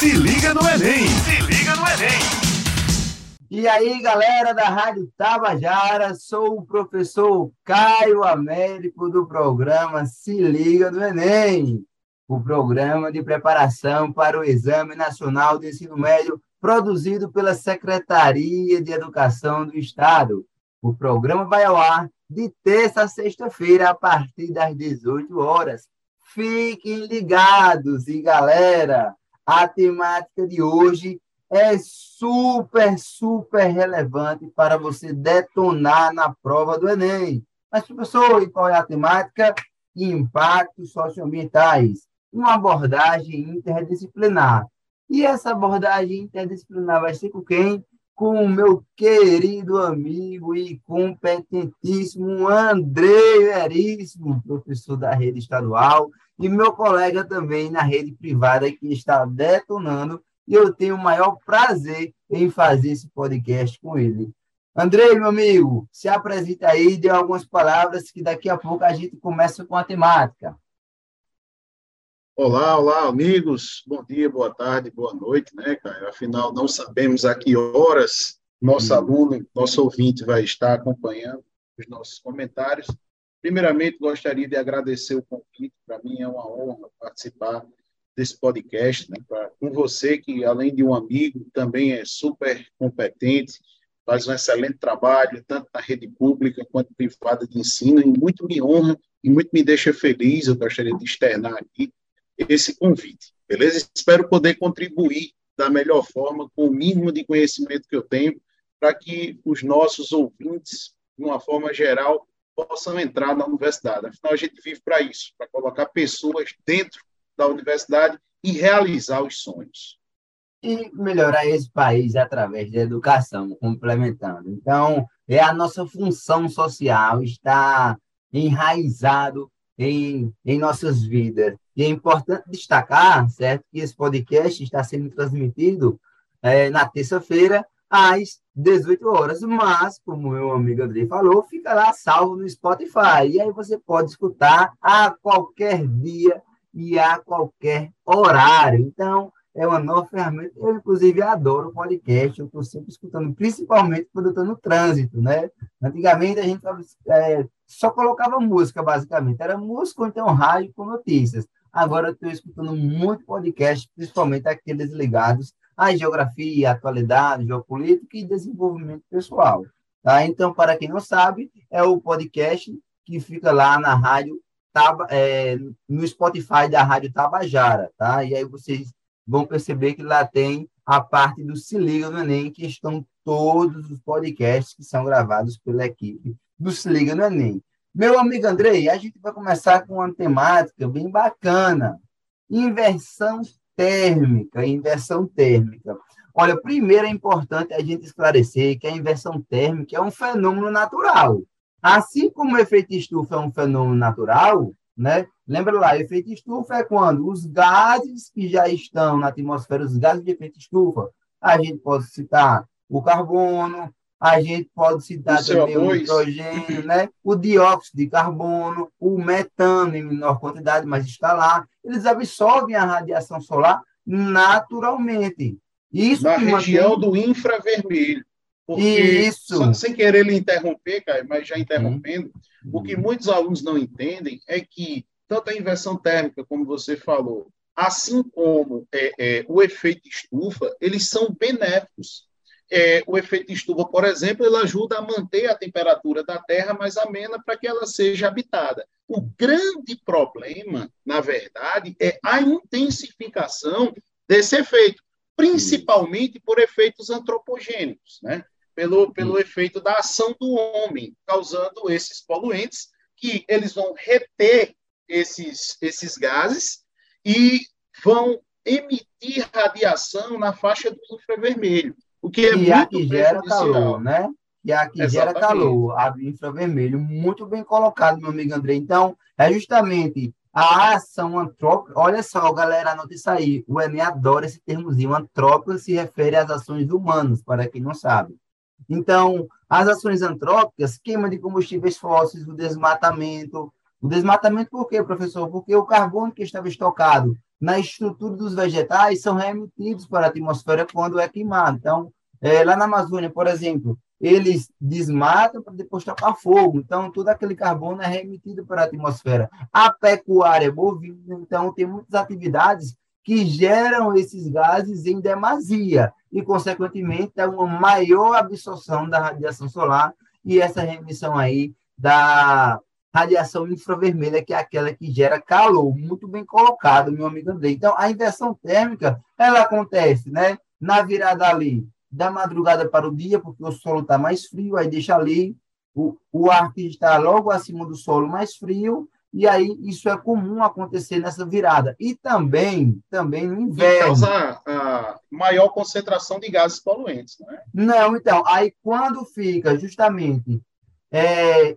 Se liga no Enem! Se liga no Enem! E aí, galera da Rádio Tabajara, sou o professor Caio Américo do programa Se Liga no Enem, o programa de preparação para o Exame Nacional de Ensino Médio produzido pela Secretaria de Educação do Estado. O programa vai ao ar de terça a sexta-feira, a partir das 18 horas. Fiquem ligados e, galera, a temática de hoje é super, super relevante para você detonar na prova do Enem. Mas, professor, e qual é a temática? Impactos socioambientais. Uma abordagem interdisciplinar. E essa abordagem interdisciplinar vai ser com quem? Com o meu querido amigo e competentíssimo André Veríssimo, professor da rede estadual, e meu colega também na rede privada que está detonando, e eu tenho o maior prazer em fazer esse podcast com ele. Andrei, meu amigo, se apresenta aí, dê algumas palavras que daqui a pouco a gente começa com a temática. Olá, olá, amigos. Bom dia, boa tarde, boa noite, né, Caio? Afinal, não sabemos a que horas nosso aluno, nosso ouvinte vai estar acompanhando os nossos comentários. Primeiramente, gostaria de agradecer o convite. Para mim é uma honra participar desse podcast, né, pra, com você, que além de um amigo, também é super competente, faz um excelente trabalho, tanto na rede pública quanto privada de ensino, e muito me honra e muito me deixa feliz. Eu gostaria de externar aqui esse convite, beleza? Espero poder contribuir da melhor forma, com o mínimo de conhecimento que eu tenho, para que os nossos ouvintes, de uma forma geral, possam entrar na universidade. Afinal, a gente vive para isso, para colocar pessoas dentro da universidade e realizar os sonhos. E melhorar esse país através da educação, complementando. Então, é a nossa função social, está enraizado em, em nossas vidas. E é importante destacar, certo, que esse podcast está sendo transmitido é, na terça-feira, às 18 horas. Mas, como meu amigo André falou, fica lá salvo no Spotify. E aí você pode escutar a qualquer dia e a qualquer horário. Então, é uma nova ferramenta. Eu, inclusive, adoro podcast. Eu estou sempre escutando, principalmente quando eu estou no trânsito, né? Antigamente, a gente é, só colocava música, basicamente. Era música ou então rádio com notícias. Agora eu estou escutando muito podcast, principalmente aqueles ligados à geografia, atualidade, geopolítica e desenvolvimento pessoal. Tá? Então, para quem não sabe, é o podcast que fica lá na rádio, Taba, é, no Spotify da Rádio Tabajara. Tá? E aí vocês vão perceber que lá tem a parte do Se Liga no Enem, que estão todos os podcasts que são gravados pela equipe do Se Liga no Enem. Meu amigo Andrei, a gente vai começar com uma temática bem bacana. Inversão térmica, inversão térmica. Olha, primeiro é importante a gente esclarecer que a inversão térmica é um fenômeno natural. Assim como o efeito estufa é um fenômeno natural, né? Lembra lá, efeito estufa é quando os gases que já estão na atmosfera, os gases de efeito estufa, a gente pode citar o carbono, a gente pode citar o também o nitrogênio, né? o dióxido de carbono, o metano em menor quantidade, mas está lá. Eles absorvem a radiação solar naturalmente. Isso na região mantém... do infravermelho. Porque, Isso. sem querer lhe interromper, Caio, mas já interrompendo, uhum. o que muitos alunos não entendem é que tanto a inversão térmica, como você falou, assim como é, é, o efeito estufa, eles são benéficos. É, o efeito estufa, por exemplo, ele ajuda a manter a temperatura da Terra mais amena para que ela seja habitada. O grande problema, na verdade, é a intensificação desse efeito, principalmente por efeitos antropogênicos, né? pelo, pelo efeito da ação do homem, causando esses poluentes, que eles vão reter esses, esses gases e vão emitir radiação na faixa do infravermelho, o que é e muito gera calor, né? E a que gera calor, a infravermelho, muito bem colocado, meu amigo André. Então, é justamente a ação antrópica. Olha só, galera, anota isso aí. O Enem adora esse termozinho. Antrópica se refere às ações humanas, para quem não sabe. Então, as ações antrópicas, queima de combustíveis fósseis, o desmatamento, o desmatamento por quê, professor? Porque o carbono que estava estocado na estrutura dos vegetais são remetidos para a atmosfera quando é queimado. Então, é, lá na Amazônia, por exemplo, eles desmatam para depois tocar fogo. Então, todo aquele carbono é remetido para a atmosfera. A pecuária bovina, então, tem muitas atividades que geram esses gases em demasia e, consequentemente, é uma maior absorção da radiação solar e essa remissão aí da radiação infravermelha, que é aquela que gera calor. Muito bem colocado, meu amigo André. Então, a inversão térmica, ela acontece, né? Na virada ali da madrugada para o dia, porque o solo está mais frio, aí deixa ali o, o ar que está logo acima do solo mais frio, e aí isso é comum acontecer nessa virada. E também, também no inverno. causa a maior concentração de gases poluentes, não é? Não, então, aí quando fica justamente é,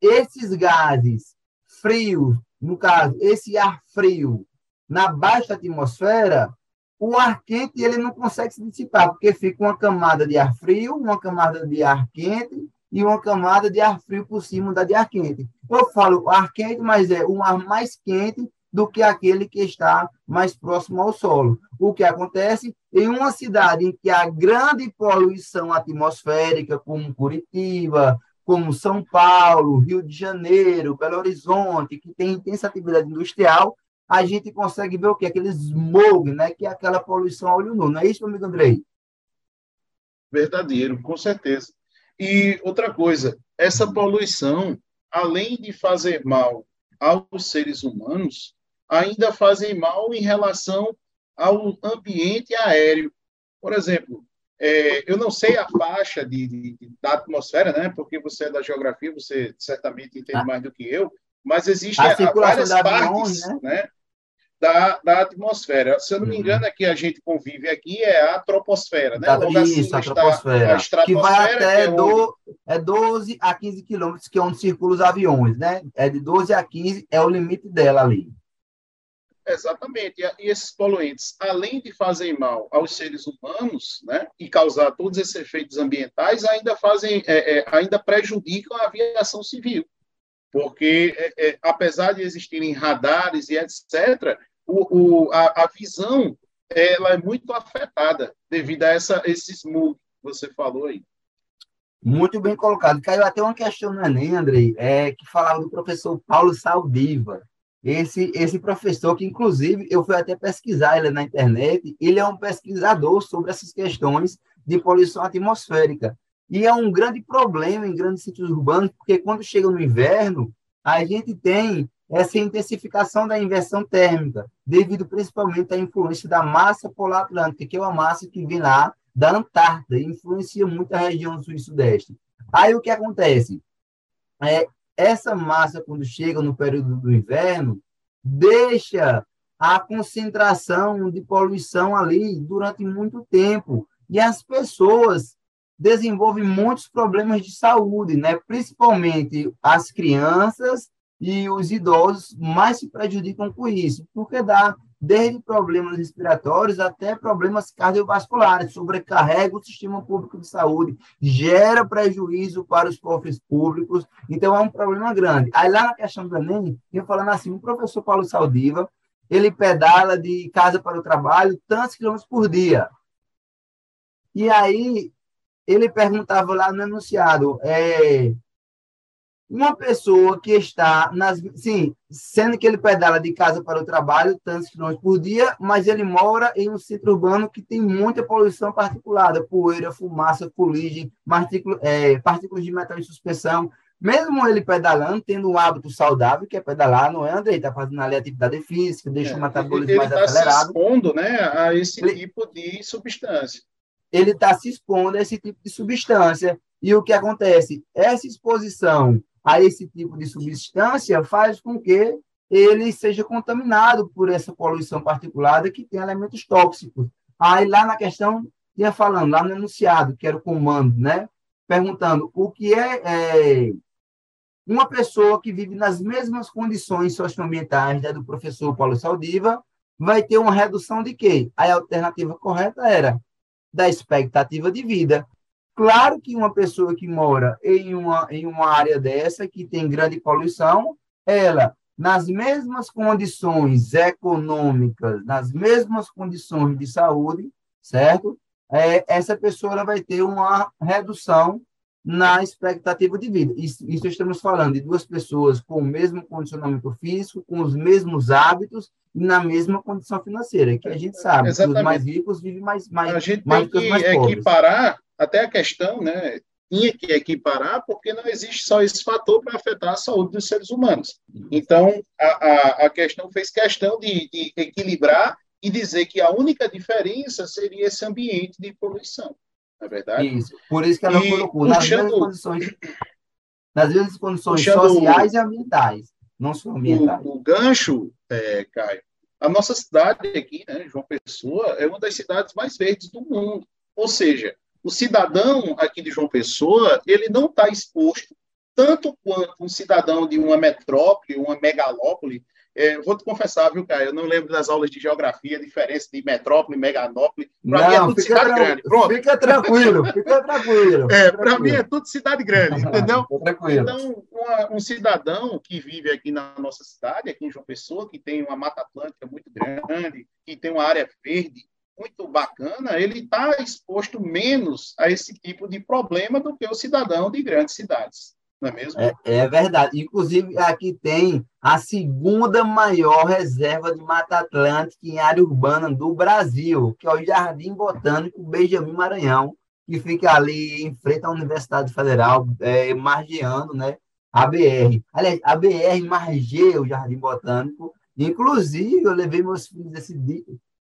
esses gases frios, no caso, esse ar frio na baixa atmosfera, o ar quente ele não consegue se dissipar, porque fica uma camada de ar frio, uma camada de ar quente e uma camada de ar frio por cima da de ar quente. Eu falo ar quente, mas é um ar mais quente do que aquele que está mais próximo ao solo. O que acontece em uma cidade em que há grande poluição atmosférica, como Curitiba, como São Paulo, Rio de Janeiro, Belo Horizonte, que tem intensa atividade industrial, a gente consegue ver o que? Aquele smog, né? que é aquela poluição a olho nu. Não é isso, amigo Andrei? Verdadeiro, com certeza. E outra coisa, essa poluição, além de fazer mal aos seres humanos, ainda fazem mal em relação ao ambiente aéreo. Por exemplo, é, eu não sei a faixa de, de, da atmosfera, né? Porque você é da geografia, você certamente entende ah. mais do que eu. Mas existem várias partes, né? né? da, da atmosfera. Se eu não me uhum. engano, é que a gente convive aqui é a troposfera, né? Logo Isso, a troposfera. A que vai até que é, do, é 12 a 15 quilômetros, que é onde circulam os aviões, né? É de 12 a 15, é o limite dela ali. Exatamente. E esses poluentes, além de fazerem mal aos seres humanos, né, e causar todos esses efeitos ambientais, ainda fazem, é, é, ainda prejudicam a aviação civil, porque é, é apesar de existirem radares e etc, o, o, a, a, visão ela é muito afetada devido a essa, esse smog que você falou aí. Muito bem colocado. Caiu até uma questão no Enem, Andrei, é, que falava do professor Paulo Saldiva. Esse, esse professor, que inclusive eu fui até pesquisar ele na internet, ele é um pesquisador sobre essas questões de poluição atmosférica. E é um grande problema em grandes sítios urbanos, porque quando chega no inverno, a gente tem essa intensificação da inversão térmica, devido principalmente à influência da massa polar atlântica, que é uma massa que vem lá da Antártida e influencia muito a região sul e sudeste. Aí o que acontece? É, essa massa, quando chega no período do inverno, deixa a concentração de poluição ali durante muito tempo. E as pessoas desenvolvem muitos problemas de saúde, né? principalmente as crianças e os idosos mais se prejudicam com isso, porque dá desde problemas respiratórios até problemas cardiovasculares, sobrecarrega o sistema público de saúde, gera prejuízo para os cofres públicos, então é um problema grande. Aí lá na questão do Enem, eu falando assim, o professor Paulo Saldiva, ele pedala de casa para o trabalho tantos quilômetros por dia. E aí ele perguntava lá no enunciado, é, uma pessoa que está nas. Sim, sendo que ele pedala de casa para o trabalho, tantos quilômetros por dia, mas ele mora em um centro urbano que tem muita poluição particulada, poeira, fumaça, fuligem, é, partículas de metal em suspensão. Mesmo ele pedalando, tendo um hábito saudável, que é pedalar, não é, André? Está fazendo ali atividade física, deixa é, o metabolismo mais tá acelerado. Ele está se expondo né, a esse ele, tipo de substância. Ele está se expondo a esse tipo de substância. E o que acontece? Essa exposição a esse tipo de substância faz com que ele seja contaminado por essa poluição particulada que tem elementos tóxicos. Aí lá na questão, tinha falando, lá no enunciado, que era o comando, né? Perguntando o que é, é uma pessoa que vive nas mesmas condições socioambientais né, do professor Paulo Saldiva vai ter uma redução de quê? A alternativa correta era da expectativa de vida. Claro que uma pessoa que mora em uma, em uma área dessa, que tem grande poluição, ela nas mesmas condições econômicas, nas mesmas condições de saúde, certo? É, essa pessoa vai ter uma redução na expectativa de vida. Isso, isso, estamos falando de duas pessoas com o mesmo condicionamento físico, com os mesmos hábitos e na mesma condição financeira, que a gente sabe Exatamente. que os mais ricos vivem mais mais A gente mais tem que, que equiparar até a questão, né? Tinha que equiparar porque não existe só esse fator para afetar a saúde dos seres humanos. Então, a, a, a questão fez questão de, de equilibrar e dizer que a única diferença seria esse ambiente de poluição na é verdade? Isso. Por isso que ela e colocou nas puxando, mesmas condições, nas mesmas condições sociais e ambientais, não só ambientais. O, o gancho, é, Caio, a nossa cidade aqui, né, João Pessoa, é uma das cidades mais verdes do mundo. Ou seja, o cidadão aqui de João Pessoa, ele não está exposto tanto quanto um cidadão de uma metrópole, uma megalópole, é, vou te confessar, viu, cara? Eu não lembro das aulas de geografia, diferença de metrópole, meganópole. Para mim é tudo cidade grande. Pronto. Fica tranquilo, fica tranquilo. É, para mim é tudo cidade grande, entendeu? Então, uma, um cidadão que vive aqui na nossa cidade, aqui em João Pessoa, que tem uma Mata Atlântica muito grande, que tem uma área verde muito bacana, ele está exposto menos a esse tipo de problema do que o cidadão de grandes cidades não é mesmo? É, é, verdade. Inclusive, aqui tem a segunda maior reserva de Mata Atlântica em área urbana do Brasil, que é o Jardim Botânico Benjamin Maranhão, que fica ali em frente à Universidade Federal, é, margeando né, a BR. Aliás, a BR margeia o Jardim Botânico. Inclusive, eu levei meus filhos esse dia,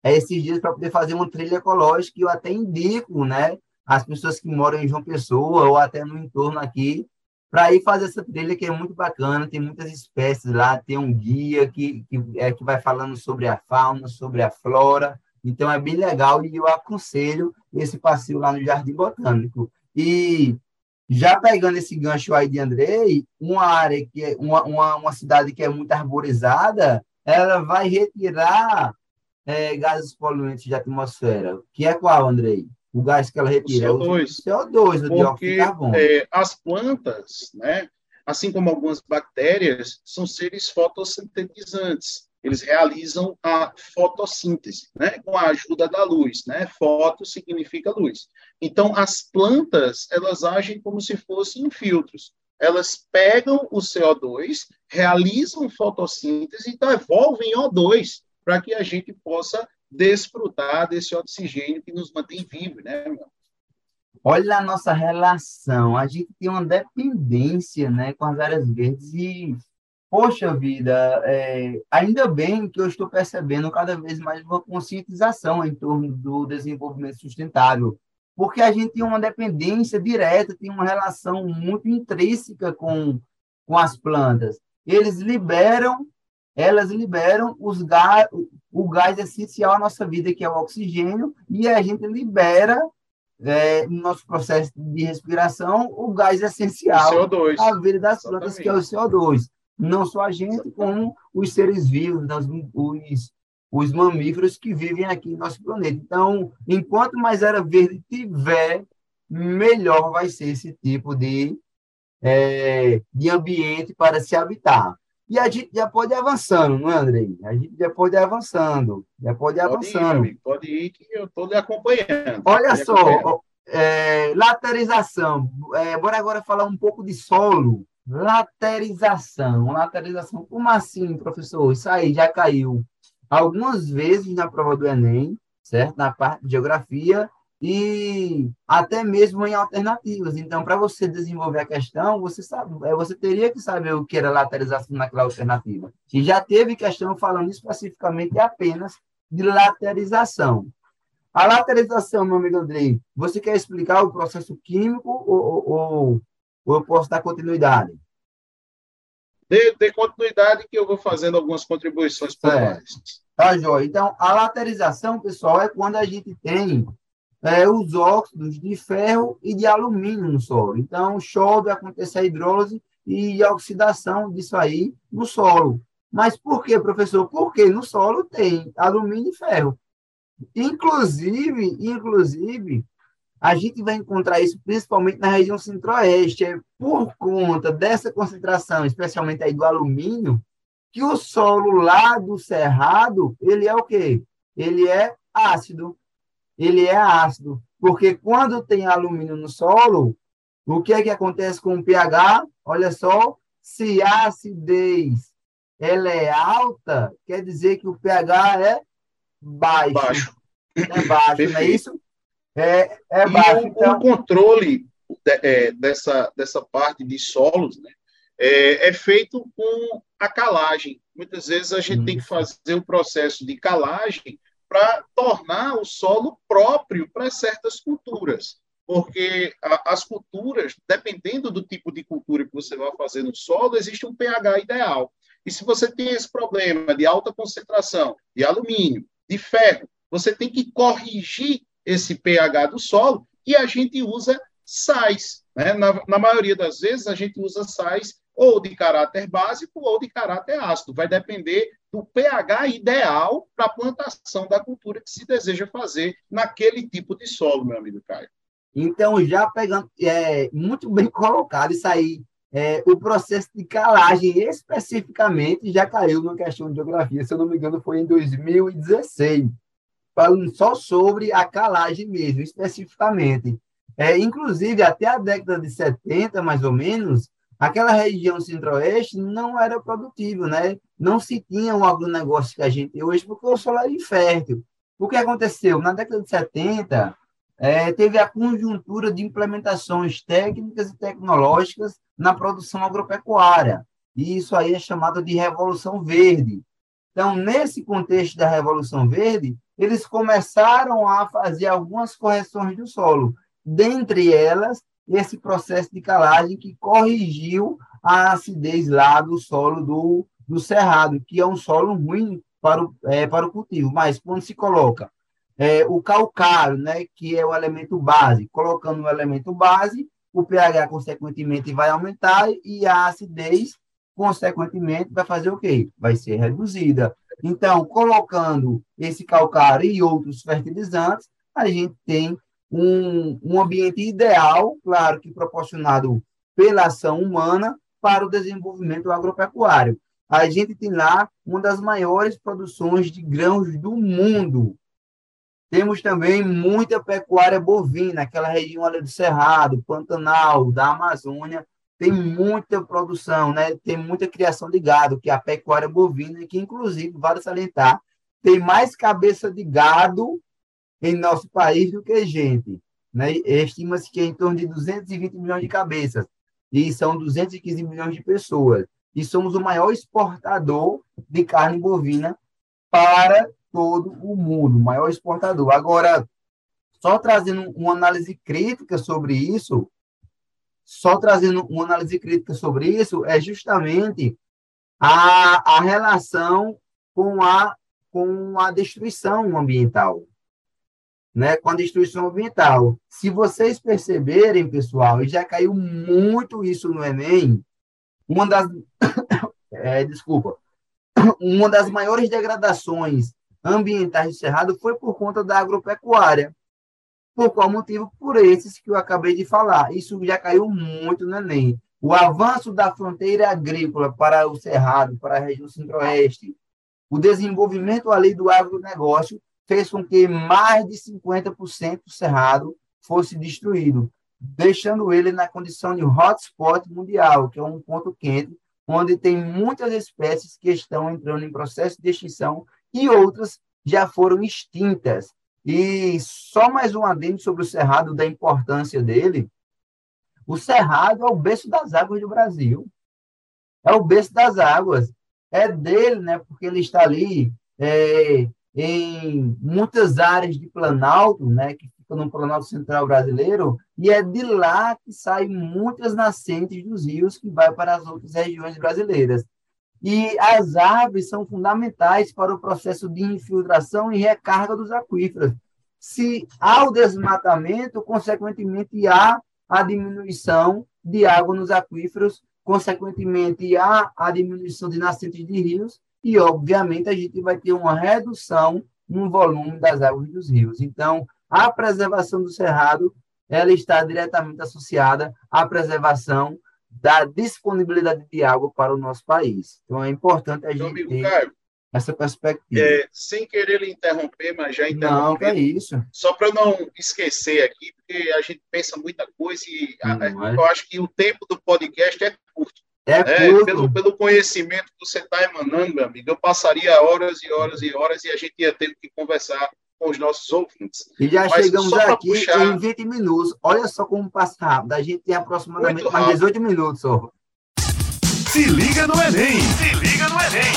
é, esses dias para poder fazer uma trilha ecológica, e eu até indico né, as pessoas que moram em João Pessoa ou até no entorno aqui, para ir fazer essa trilha que é muito bacana, tem muitas espécies lá, tem um guia que, que, é, que vai falando sobre a fauna, sobre a flora, então é bem legal e eu aconselho esse passeio lá no Jardim Botânico. E já pegando esse gancho aí de Andrei, uma área que é uma, uma, uma cidade que é muito arborizada, ela vai retirar é, gases poluentes da atmosfera. Que é qual, Andrei? O gás que ela retira? O CO2. O CO2, o porque, de carbono. É, as plantas, né, assim como algumas bactérias, são seres fotossintetizantes. Eles realizam a fotossíntese, né, com a ajuda da luz, né? Foto significa luz. Então, as plantas, elas agem como se fossem filtros. Elas pegam o CO2, realizam fotossíntese e devolvem O2 para que a gente possa desfrutar desse oxigênio que nos mantém vivos, né, meu? Olha a nossa relação, a gente tem uma dependência, né, com as áreas verdes e, poxa vida, é, ainda bem que eu estou percebendo cada vez mais uma conscientização em torno do desenvolvimento sustentável, porque a gente tem uma dependência direta, tem uma relação muito intrínseca com, com as plantas. Eles liberam elas liberam os gás, o gás essencial à nossa vida, que é o oxigênio, e a gente libera, é, no nosso processo de respiração, o gás essencial CO2. à vida das plantas, que é o CO2. Não só a gente, como os seres vivos, os, os mamíferos que vivem aqui no nosso planeta. Então, enquanto mais área verde tiver, melhor vai ser esse tipo de, é, de ambiente para se habitar. E a gente já pode ir avançando, não é, Andrei? A gente já pode ir avançando. Já pode ir pode avançando. Ir, amigo, pode ir, que eu estou lhe acompanhando. Olha só, acompanhando. É, laterização. É, bora agora falar um pouco de solo. Laterização. Laterização. Como assim, professor? Isso aí já caiu algumas vezes na prova do Enem, certo? Na parte de geografia e até mesmo em alternativas. Então, para você desenvolver a questão, você sabe, é, você teria que saber o que era lateralização naquela alternativa. E já teve questão falando especificamente apenas de lateralização. A lateralização, meu amigo Andrei, você quer explicar o processo químico ou, ou, ou eu posso dar continuidade? Dê, dê, continuidade que eu vou fazendo algumas contribuições por mais. Tá, Joia. Então, a laterização, pessoal, é quando a gente tem é, os óxidos de ferro e de alumínio no solo. Então, chove, acontece a hidrólise e a oxidação disso aí no solo. Mas por quê, professor? Porque no solo tem alumínio e ferro. Inclusive, inclusive, a gente vai encontrar isso principalmente na região centro-oeste. É por conta dessa concentração, especialmente aí do alumínio, que o solo lá do cerrado, ele é o quê? Ele é ácido. Ele é ácido. Porque quando tem alumínio no solo, o que é que acontece com o pH? Olha só, se a acidez ela é alta, quer dizer que o pH é baixo. Baixo. É baixo, não é isso? É, é baixo. E o, então... o controle de, é, dessa, dessa parte de solos né, é, é, feito com a calagem. Muitas vezes a gente tem que fazer um processo de calagem para tornar o solo próprio para certas culturas. Porque as culturas, dependendo do tipo de cultura que você vai fazer no solo, existe um pH ideal. E se você tem esse problema de alta concentração de alumínio, de ferro, você tem que corrigir esse pH do solo e a gente usa sais. Né? Na, na maioria das vezes, a gente usa sais ou de caráter básico ou de caráter ácido. Vai depender do pH ideal para a plantação da cultura que se deseja fazer naquele tipo de solo, meu amigo Caio. Então, já pegando, é, muito bem colocado isso aí. É, o processo de calagem especificamente já caiu na questão de geografia, se eu não me engano, foi em 2016, falando só sobre a calagem mesmo, especificamente. É, inclusive, até a década de 70, mais ou menos, aquela região centro-oeste não era produtiva, né? Não se tinha o agronegócio que a gente tem hoje, porque o solo era infértil. O que aconteceu? Na década de 70, é, teve a conjuntura de implementações técnicas e tecnológicas na produção agropecuária. E isso aí é chamado de Revolução Verde. Então, nesse contexto da Revolução Verde, eles começaram a fazer algumas correções do solo. Dentre elas, esse processo de calagem que corrigiu a acidez lá do solo do, do cerrado, que é um solo ruim para o, é, para o cultivo. Mas quando se coloca é, o calcário, né, que é o elemento base, colocando o elemento base, o pH, consequentemente, vai aumentar e a acidez, consequentemente, vai fazer o quê? Vai ser reduzida. Então, colocando esse calcário e outros fertilizantes, a gente tem um, um ambiente ideal, claro que proporcionado pela ação humana, para o desenvolvimento agropecuário. A gente tem lá uma das maiores produções de grãos do mundo. Temos também muita pecuária bovina, aquela região ali do Cerrado, Pantanal, da Amazônia, tem muita produção, né? tem muita criação de gado, que é a pecuária bovina, que inclusive, vale salientar, tem mais cabeça de gado em nosso país do que gente. Né? Estima-se que é em torno de 220 milhões de cabeças, e são 215 milhões de pessoas. E somos o maior exportador de carne bovina para todo o mundo, maior exportador. Agora, só trazendo uma análise crítica sobre isso, só trazendo uma análise crítica sobre isso, é justamente a, a relação com a, com a destruição ambiental né, com a destruição ambiental. Se vocês perceberem, pessoal, e já caiu muito isso no Enem, uma das é, desculpa, uma das maiores degradações ambientais do Cerrado foi por conta da agropecuária. Por qual motivo? Por esses que eu acabei de falar. Isso já caiu muito no Enem. O avanço da fronteira agrícola para o Cerrado, para a região centro-oeste, o desenvolvimento ali do agronegócio fez com que mais de 50% do cerrado fosse destruído, deixando ele na condição de hotspot mundial, que é um ponto quente, onde tem muitas espécies que estão entrando em processo de extinção e outras já foram extintas. E só mais um adendo sobre o cerrado, da importância dele. O cerrado é o berço das águas do Brasil. É o berço das águas. É dele, né? Porque ele está ali é, em muitas áreas de Planalto, né, que ficam no Planalto Central brasileiro, e é de lá que saem muitas nascentes dos rios que vai para as outras regiões brasileiras. E as árvores são fundamentais para o processo de infiltração e recarga dos aquíferos. Se há o desmatamento, consequentemente há a diminuição de água nos aquíferos, consequentemente há a diminuição de nascentes de rios e, obviamente, a gente vai ter uma redução no volume das águas dos rios. Então, a preservação do cerrado ela está diretamente associada à preservação da disponibilidade de água para o nosso país. Então, é importante a gente amigo ter Caio, essa perspectiva. É, sem querer lhe interromper, mas já interromper. Não, é isso. Só para não esquecer aqui, porque a gente pensa muita coisa e a, eu acho que o tempo do podcast é curto. É, é pelo, pelo conhecimento que você está emanando, meu amigo, eu passaria horas e horas e horas e a gente ia ter que conversar com os nossos ouvintes. E já Mas chegamos aqui puxar... em 20 minutos. Olha só como passa rápido. A gente tem aproximadamente mais 18 minutos só. Se liga no Enem! Se liga no Enem!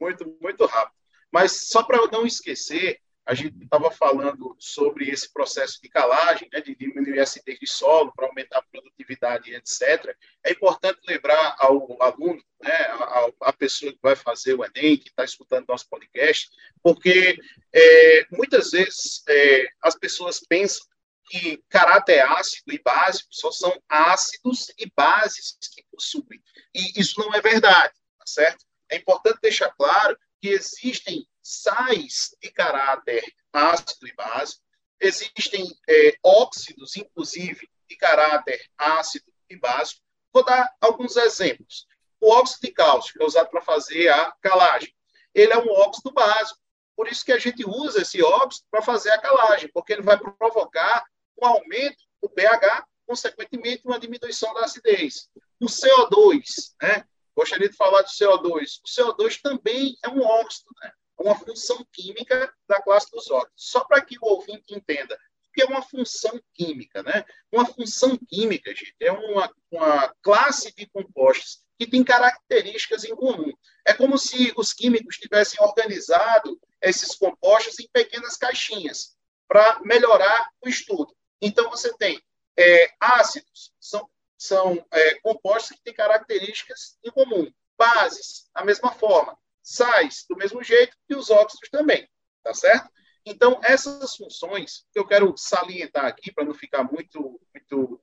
Muito, muito rápido. Mas só para eu não esquecer, a gente estava falando sobre esse processo de calagem, né, de diminuir a acidez de solo para aumentar a produtividade, etc. É importante lembrar ao aluno, né, a, a pessoa que vai fazer o Enem, que está escutando nosso podcast, porque é, muitas vezes é, as pessoas pensam que caráter ácido e básico só são ácidos e bases que possuem. E isso não é verdade, tá certo? É importante deixar claro que existem sais de caráter ácido e básico, existem é, óxidos, inclusive, de caráter ácido e básico. Vou dar alguns exemplos. O óxido de cálcio, que é usado para fazer a calagem, ele é um óxido básico. Por isso que a gente usa esse óxido para fazer a calagem, porque ele vai provocar um aumento do pH, consequentemente, uma diminuição da acidez. O CO2, né? Gostaria de falar do CO2. O CO2 também é um óxido, né? uma função química da classe dos óxidos. Só para que o ouvinte entenda, o que é uma função química, né? Uma função química, gente, é uma, uma classe de compostos que tem características em comum. É como se os químicos tivessem organizado esses compostos em pequenas caixinhas para melhorar o estudo. Então, você tem é, ácidos, são, são é, compostos que têm características em comum. Bases, da mesma forma sais do mesmo jeito e os óxidos também, tá certo? Então, essas funções que eu quero salientar aqui, para não ficar muito, muito,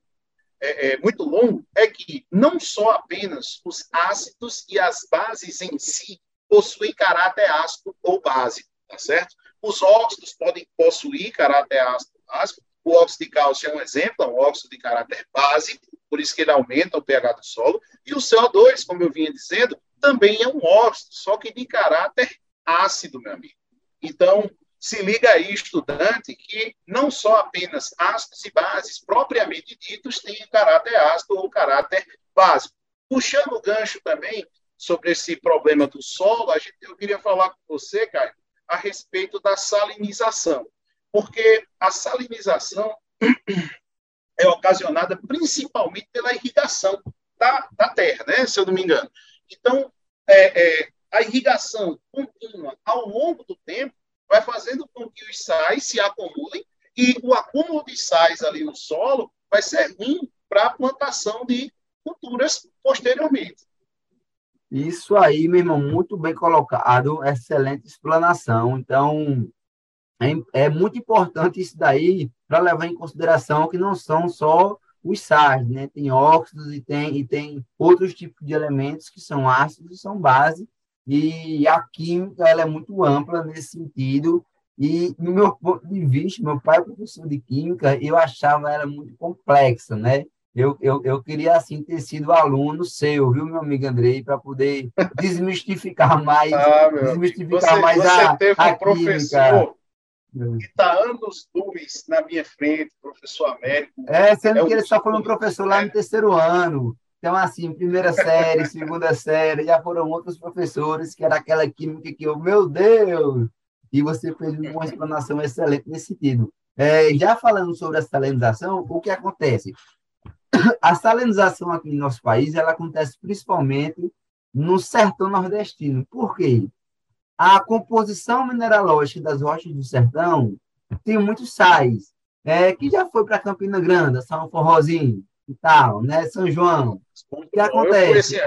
é, é, muito longo, é que não só apenas os ácidos e as bases em si possuem caráter ácido ou básico, tá certo? Os óxidos podem possuir caráter ácido ou básico. O óxido de cálcio é um exemplo, é um óxido de caráter básico, por isso que ele aumenta o pH do solo. E o CO2, como eu vinha dizendo, também é um óxido, só que de caráter ácido, meu amigo. Então, se liga aí, estudante, que não só apenas ácidos e bases propriamente ditos têm caráter ácido ou caráter básico. Puxando o gancho também sobre esse problema do solo, gente, eu queria falar com você, Caio, a respeito da salinização. Porque a salinização é ocasionada principalmente pela irrigação da, da terra, né? Se eu não me engano. Então, é, é, a irrigação contínua ao longo do tempo vai fazendo com que os sais se acumulem e o acúmulo de sais ali no solo vai ser ruim para a plantação de culturas posteriormente. Isso aí, meu irmão, muito bem colocado, excelente explanação. Então, é, é muito importante isso daí para levar em consideração que não são só os sais, né? Tem óxidos e tem, e tem outros tipos de elementos que são ácidos e são base, e a química ela é muito ampla nesse sentido, e no meu ponto de vista, meu pai é professor de química, eu achava ela muito complexa, né? Eu, eu, eu queria, assim, ter sido aluno seu, viu, meu amigo Andrei, para poder desmistificar mais, ah, desmistificar você, mais você a, teve a um professor que está anos luz na minha frente, professor Américo. É, sendo é que ele só foi um professor lá no terceiro ano. Então, assim, primeira série, segunda série, já foram outros professores, que era aquela química que eu, meu Deus! E você fez uma explanação excelente nesse sentido. É, já falando sobre a salinização, o que acontece? A salinização aqui no nosso país, ela acontece principalmente no sertão nordestino. Por quê? A composição mineralógica das rochas do sertão tem muitos sais, é, que já foi para Campina Grande, São Forrozinho e tal, né? São João. O que acontece?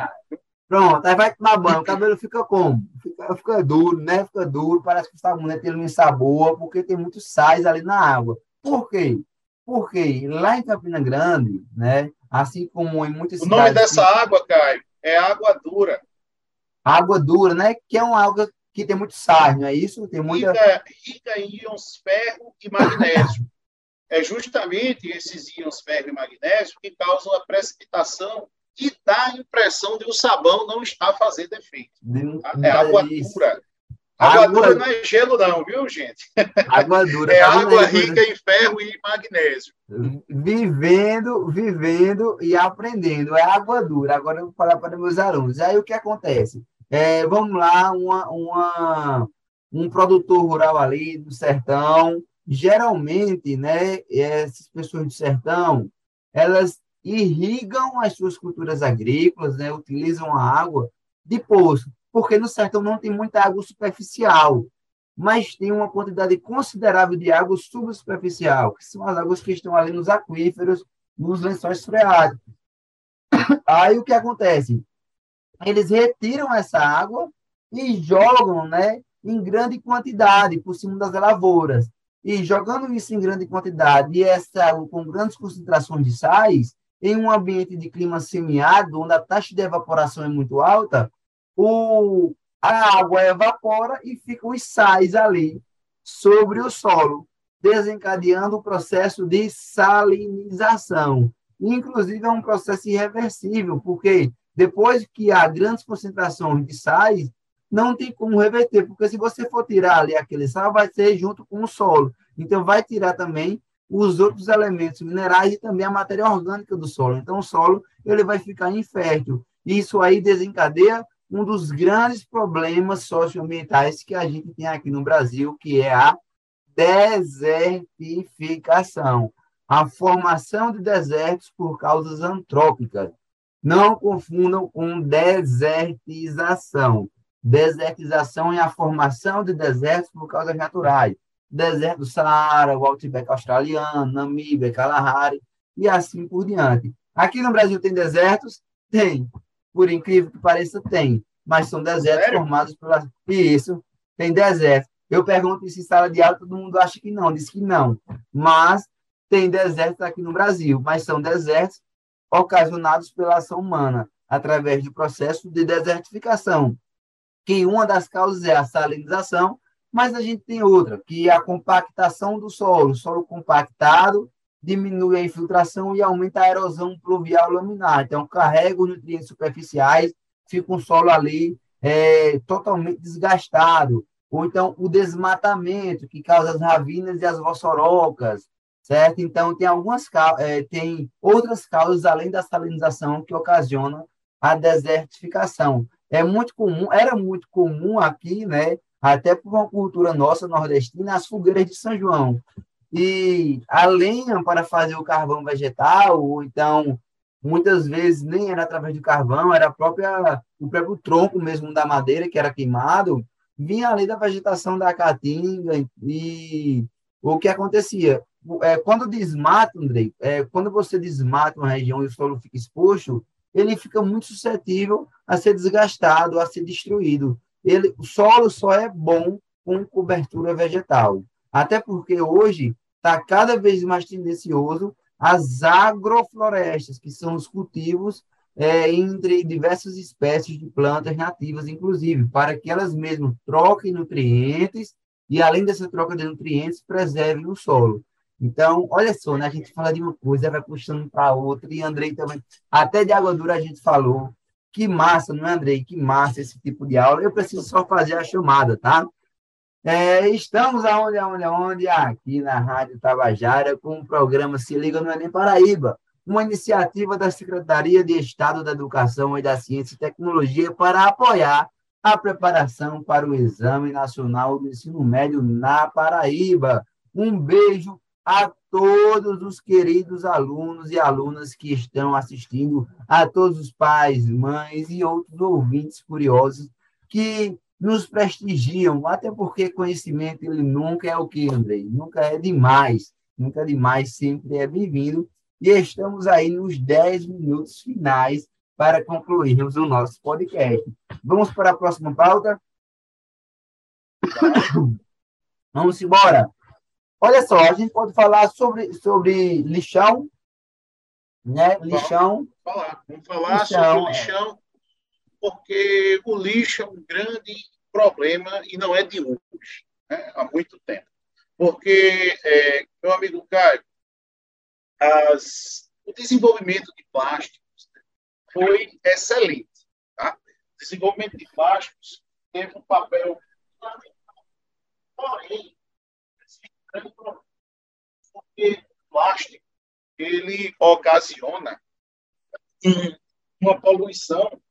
Pronto, aí vai tomar banho, o cabelo fica como? Fica, fica duro, né? Fica duro, parece que o sabonete tem um sabor, porque tem muitos sais ali na água. Por quê? Porque lá em Campina Grande, né? Assim como em muitas O nome dessa água, Caio, é água dura. Água dura, né? Que é uma água que tem muito sal, não é isso? Tem muita... rica, rica em íons ferro e magnésio. é justamente esses íons ferro e magnésio que causam a precipitação e dá a impressão de o sabão não estar fazendo efeito. É água dura. Água, água dura não é gelo, não, viu, gente? Água dura. é água rica em ferro e magnésio. Vivendo, vivendo e aprendendo. É água dura. Agora eu vou falar para meus alunos. Aí o que acontece? É, vamos lá, uma, uma, um produtor rural ali do sertão, geralmente, né, essas pessoas do sertão, elas irrigam as suas culturas agrícolas, né, utilizam a água de poço, porque no sertão não tem muita água superficial, mas tem uma quantidade considerável de água subsuperficial, que são as águas que estão ali nos aquíferos, nos lençóis freáticos. Aí o que acontece? Eles retiram essa água e jogam, né, em grande quantidade por cima das lavouras. E jogando isso em grande quantidade e essa água com grandes concentrações de sais, em um ambiente de clima semiárido, onde a taxa de evaporação é muito alta, o, a água evapora e ficam os sais ali sobre o solo, desencadeando o processo de salinização. Inclusive, é um processo irreversível, porque depois que há grandes concentrações de sais, não tem como reverter, porque se você for tirar ali aquele sal, vai ser junto com o solo. Então, vai tirar também os outros elementos minerais e também a matéria orgânica do solo. Então, o solo ele vai ficar infértil. Isso aí desencadeia um dos grandes problemas socioambientais que a gente tem aqui no Brasil, que é a desertificação, a formação de desertos por causas antrópicas. Não confundam com desertização. Desertização é a formação de desertos por causas naturais deserto do Saara, o Outback australiano, Namíbia, Kalahari e assim por diante. Aqui no Brasil tem desertos? Tem. Por incrível que pareça, tem. Mas são desertos Sério? formados pela. Isso, tem deserto. Eu pergunto se em sala de aula, todo mundo acha que não, diz que não. Mas tem desertos aqui no Brasil, mas são desertos ocasionados pela ação humana, através do processo de desertificação, que uma das causas é a salinização mas a gente tem outra, que é a compactação do solo. O solo compactado diminui a infiltração e aumenta a erosão pluvial laminar. Então, carrega os nutrientes superficiais, fica um solo ali é, totalmente desgastado. Ou então, o desmatamento, que causa as ravinas e as vossorocas, certo? Então, tem algumas é, tem outras causas, além da salinização, que ocasionam a desertificação. É muito comum, era muito comum aqui, né, até por uma cultura nossa nordestina, as fogueiras de São João. E a lenha para fazer o carvão vegetal, ou então, muitas vezes nem era através do carvão, era própria, o próprio tronco mesmo da madeira que era queimado, vinha além da vegetação da caatinga e o que acontecia? É, quando desmata, Andrei, é, quando você desmata uma região e o solo fica exposto, ele fica muito suscetível a ser desgastado, a ser destruído ele, o solo só é bom com cobertura vegetal. Até porque hoje está cada vez mais tendencioso as agroflorestas, que são os cultivos é, entre diversas espécies de plantas nativas, inclusive, para que elas mesmas troquem nutrientes e, além dessa troca de nutrientes, preservem o solo. Então, olha só, né? a gente fala de uma coisa, vai puxando para outra, e Andrei também, até de água dura a gente falou, que massa, não é, Andrei? Que massa esse tipo de aula. Eu preciso só fazer a chamada, tá? É, estamos aonde, aonde, aonde? Aqui na Rádio Tabajara, com o programa Se Liga no Enem Paraíba, uma iniciativa da Secretaria de Estado da Educação e da Ciência e Tecnologia para apoiar a preparação para o Exame Nacional do Ensino Médio na Paraíba. Um beijo a todos os queridos alunos e alunas que estão assistindo, a todos os pais, mães e outros ouvintes curiosos que nos prestigiam, até porque conhecimento ele nunca é o que, Andrei? Nunca é demais, nunca é demais, sempre é bem-vindo. E estamos aí nos 10 minutos finais para concluirmos o nosso podcast. Vamos para a próxima pauta? Vamos embora. Olha só, a gente pode falar sobre, sobre lixão, né? Lixão. Vamos falar, vamos falar lixão, sobre lixão, é. porque o lixo é um grande problema e não é de hoje, né? há muito tempo. Porque, é, meu amigo Caio, as, o desenvolvimento de plásticos foi excelente. Tá? O desenvolvimento de plásticos teve um papel Porém, porque o plástico ele ocasiona uma poluição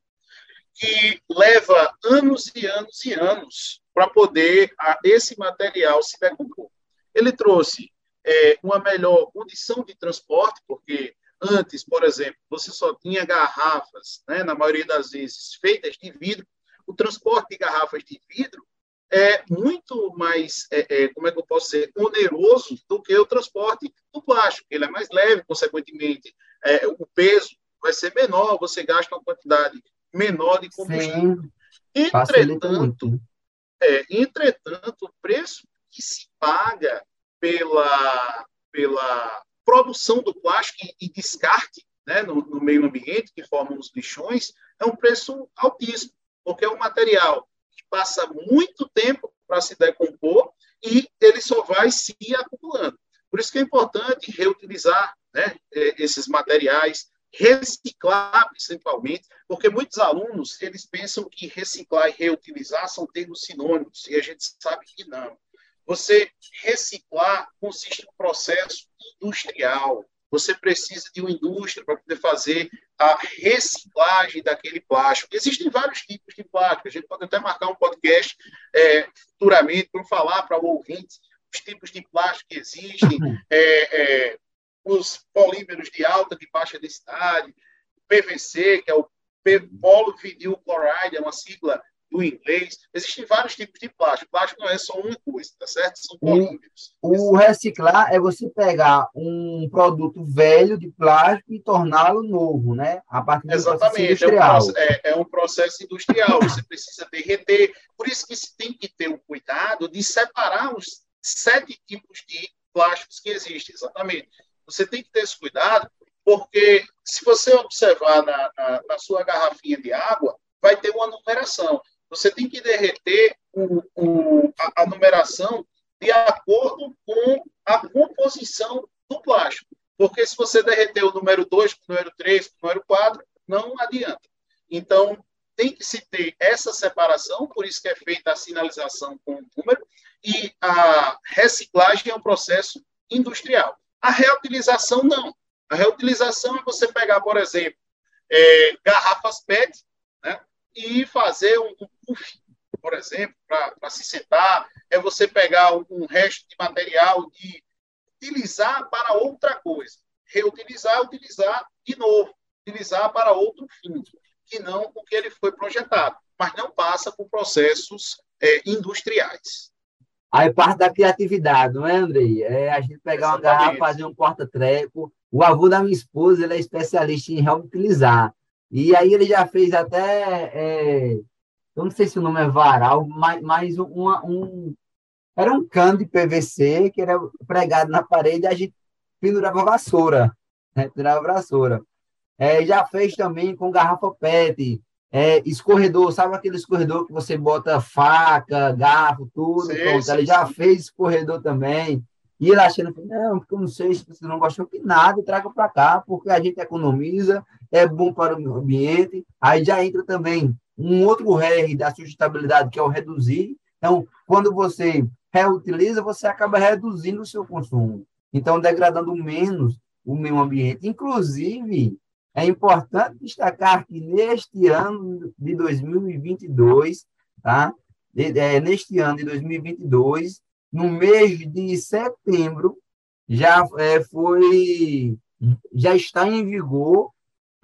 que leva anos e anos e anos para poder a, esse material se decompor. Ele trouxe é, uma melhor condição de transporte, porque antes, por exemplo, você só tinha garrafas, né, na maioria das vezes, feitas de vidro. O transporte de garrafas de vidro é muito mais, é, é, como é que eu posso dizer, oneroso do que o transporte do plástico. Ele é mais leve, consequentemente, é, o peso vai ser menor, você gasta uma quantidade menor de combustível. Sim, entretanto, é, entretanto, o preço que se paga pela, pela produção do plástico e, e descarte né, no, no, meio ambiente, que formam os lixões, é um preço altíssimo, porque é um material passa muito tempo para se decompor e ele só vai se acumulando. Por isso que é importante reutilizar né, é, esses materiais, reciclar principalmente, porque muitos alunos eles pensam que reciclar e reutilizar são termos sinônimos e a gente sabe que não. Você reciclar consiste em um processo industrial. Você precisa de uma indústria para poder fazer a reciclagem daquele plástico. Existem vários tipos de plástico. A gente pode até marcar um podcast é, futuramente para falar para o ouvinte os tipos de plástico que existem, é, é, os polímeros de alta e baixa densidade, PVC, que é o polivinil chloride, é uma sigla do inglês. Existem vários tipos de plástico. Plástico não é só uma coisa, tá certo? São polímeros. O, o reciclar é você pegar um produto velho de plástico e torná-lo novo, né? A partir do Exatamente. Processo industrial. É, um, é, é um processo industrial. você precisa derreter. Por isso que se tem que ter o cuidado de separar os sete tipos de plásticos que existem. Exatamente. Você tem que ter esse cuidado, porque se você observar na, na, na sua garrafinha de água, vai ter uma numeração. Você tem que derreter o, o, a, a numeração de acordo com a composição do plástico. Porque se você derreter o número 2 o número 3 o número 4, não adianta. Então, tem que se ter essa separação, por isso que é feita a sinalização com o número, e a reciclagem é um processo industrial. A reutilização, não. A reutilização é você pegar, por exemplo, é, garrafas PET né, e fazer um, um por exemplo, para se sentar. É você pegar um, resto de material e utilizar para outra coisa. Reutilizar, utilizar de novo. Utilizar para outro fim, que não o que ele foi projetado. Mas não passa por processos é, industriais. Aí parte da criatividade, não é, Andrei? É a gente pegar Exatamente. uma garrafa, fazer um porta-treco. O avô da minha esposa, ele é especialista em reutilizar. E aí ele já fez até, é, eu não sei se o nome é varal, mas, mas uma, um, era um cano de PVC que era pregado na parede e a gente pendurava vassoura, né? pendurava vassoura. É, já fez também com garrafa PET, é, escorredor, sabe aquele escorredor que você bota faca, garfo, tudo? Sim, pronto, sim, ele já fez escorredor também. E ele achando que, não, porque eu não sei se você não gostou que nada, traga para cá, porque a gente economiza, é bom para o ambiente. Aí já entra também um outro R da sustentabilidade, que é o reduzir. Então, quando você reutiliza, você acaba reduzindo o seu consumo. Então, degradando menos o meio ambiente. Inclusive, é importante destacar que neste ano de 2022, tá? É, neste ano de 2022, no mês de setembro, já é, foi, já está em vigor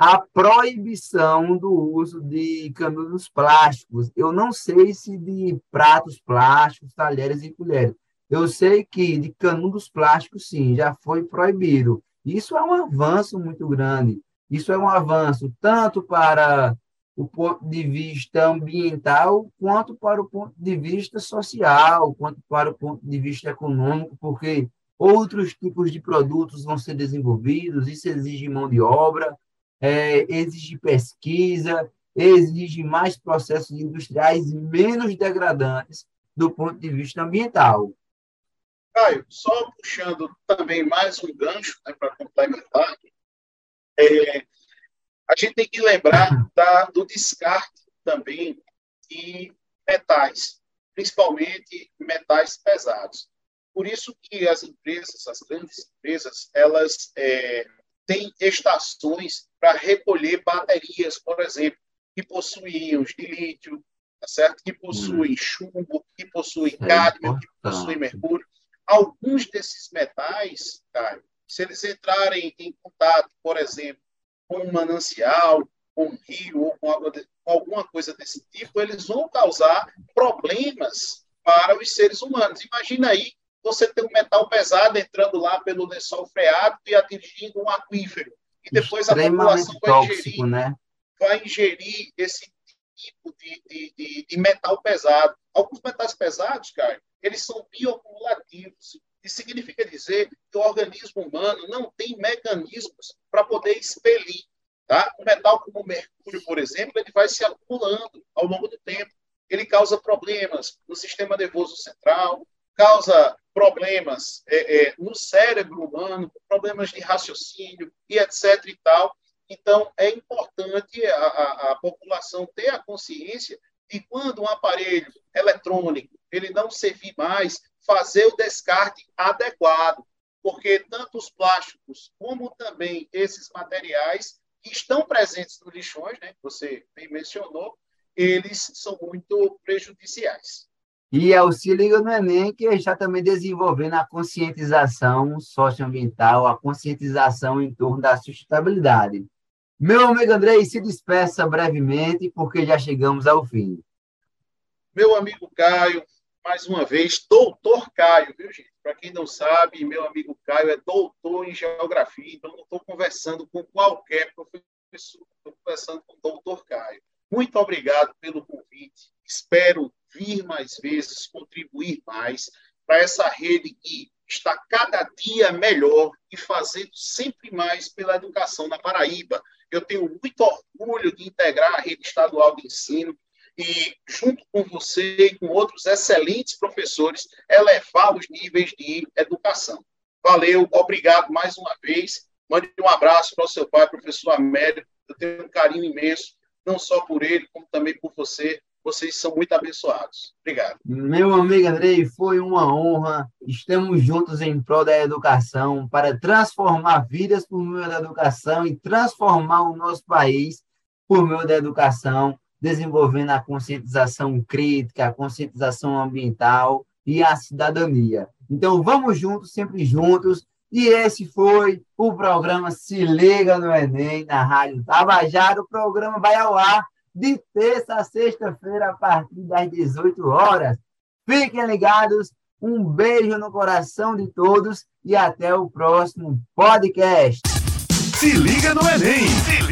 a proibição do uso de canudos plásticos. Eu não sei se de pratos plásticos, talheres e colheres. Eu sei que de canudos plásticos, sim, já foi proibido. Isso é um avanço muito grande. Isso é um avanço tanto para o ponto de vista ambiental, quanto para o ponto de vista social, quanto para o ponto de vista econômico, porque outros tipos de produtos vão ser desenvolvidos, isso exige mão de obra, é, exige pesquisa, exige mais processos industriais menos degradantes do ponto de vista ambiental. Caio, só puxando também mais um gancho né, para complementar, é, a gente tem que lembrar da, do descarte também de metais, principalmente metais pesados. Por isso que as empresas, as grandes empresas, elas é, têm estações para recolher baterias, por exemplo, que possuem íons de lítio, tá certo? que possuem hum. chumbo, que possuem é cádmio, que possuem mercúrio. Alguns desses metais, Caio, se eles entrarem em contato, por exemplo, com um manancial, com um rio ou com, de, com alguma coisa desse tipo, eles vão causar problemas para os seres humanos. Imagina aí você ter um metal pesado entrando lá pelo lençol freático e atingindo um aquífero. E depois a população vai tóxico, ingerir, né? vai ingerir esse tipo de, de, de, de, metal pesado. Alguns metais pesados, cara, eles são bioacumulativos. Isso significa dizer que o organismo humano não tem mecanismos para poder expelir. Tá? Um metal como o mercúrio, por exemplo, ele vai se acumulando ao longo do tempo. Ele causa problemas no sistema nervoso central, causa problemas é, é, no cérebro humano, problemas de raciocínio e etc. e tal. Então, é importante a, a, a população ter a consciência de quando um aparelho eletrônico ele não servir mais, fazer o descarte adequado, porque tanto os plásticos como também esses materiais que estão presentes nos lixões, né, que você bem mencionou, eles são muito prejudiciais. E é o Se Liga no Enem que está também desenvolvendo a conscientização socioambiental, a conscientização em torno da sustentabilidade. Meu amigo Andrei, se despeça brevemente, porque já chegamos ao fim. Meu amigo Caio, mais uma vez, doutor Caio, viu, gente? Para quem não sabe, meu amigo Caio é doutor em geografia, então não estou conversando com qualquer professor, estou conversando com o doutor Caio. Muito obrigado pelo convite. Espero vir mais vezes, contribuir mais para essa rede que está cada dia melhor e fazendo sempre mais pela educação na Paraíba. Eu tenho muito orgulho de integrar a rede estadual de ensino e, junto com você e com outros excelentes professores, elevar os níveis de educação. Valeu, obrigado mais uma vez. Mande um abraço para o seu pai, professor Américo. Eu tenho um carinho imenso, não só por ele, como também por você. Vocês são muito abençoados. Obrigado. Meu amigo Andrei, foi uma honra. Estamos juntos em prol da educação para transformar vidas por meio da educação e transformar o nosso país por meio da educação, desenvolvendo a conscientização crítica, a conscientização ambiental e a cidadania. Então, vamos juntos, sempre juntos. E esse foi o programa Se Liga no Enem, na Rádio Tabajara. O programa vai ao ar de terça a sexta-feira, a partir das 18 horas. Fiquem ligados, um beijo no coração de todos e até o próximo podcast. Se liga no Enem! Se